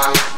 Bye.